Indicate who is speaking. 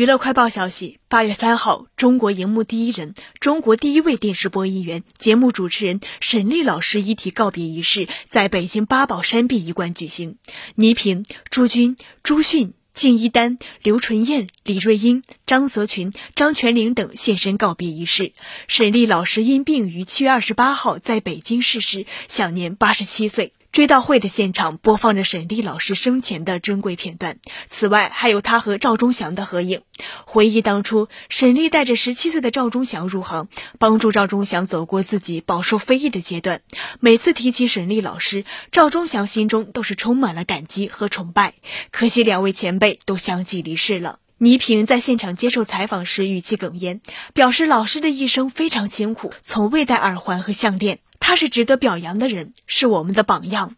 Speaker 1: 娱乐快报消息：八月三号，中国荧幕第一人、中国第一位电视播音员、节目主持人沈丽老师遗体告别仪式在北京八宝山殡仪馆举行。倪萍、朱军、朱迅、敬一丹、刘纯燕、李瑞英、张泽群、张泉灵等现身告别仪式。沈丽老师因病于七月二十八号在北京逝世，享年八十七岁。追悼会的现场播放着沈丽老师生前的珍贵片段，此外还有她和赵忠祥的合影。回忆当初，沈丽带着十七岁的赵忠祥入行，帮助赵忠祥走过自己饱受非议的阶段。每次提起沈丽老师，赵忠祥心中都是充满了感激和崇拜。可惜两位前辈都相继离世了。倪萍在现场接受采访时语气哽咽，表示老师的一生非常辛苦，从未戴耳环和项链。他是值得表扬的人，是我们的榜样。